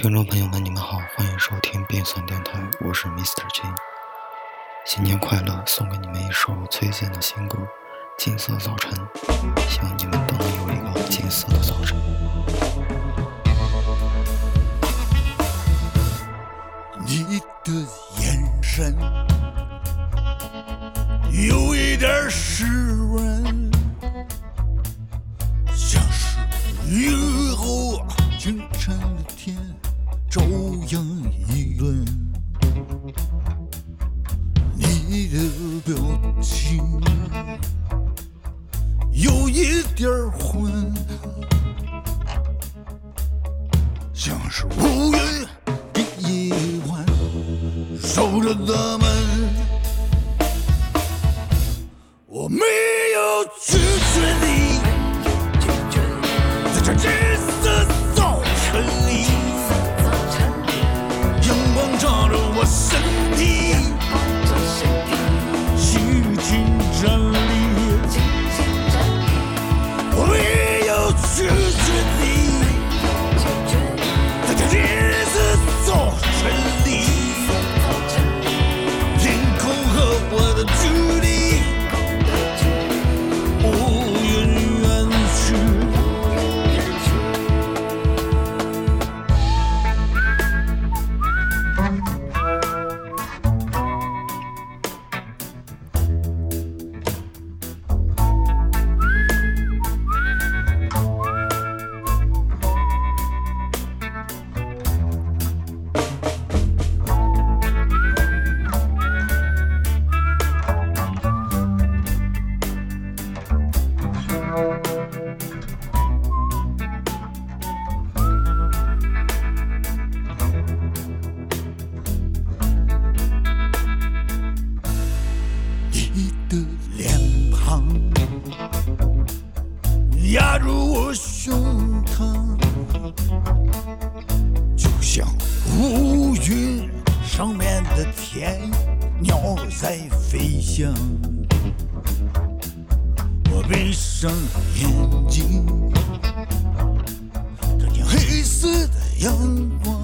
听众朋友们，你们好，欢迎收听变酸电台，我是 Mr. J。新年快乐，送给你们一首崔健的新歌《金色早晨》，希望你们都能有一个金色的早晨。你的眼神有一点湿润，像是雨后清晨有一点儿昏，像是乌云的夜晚，守着咱们。我没有拒绝你，的脸庞压入我胸膛，就像乌云上面的天，鸟在飞翔。我闭上眼睛，看见黑色的阳光，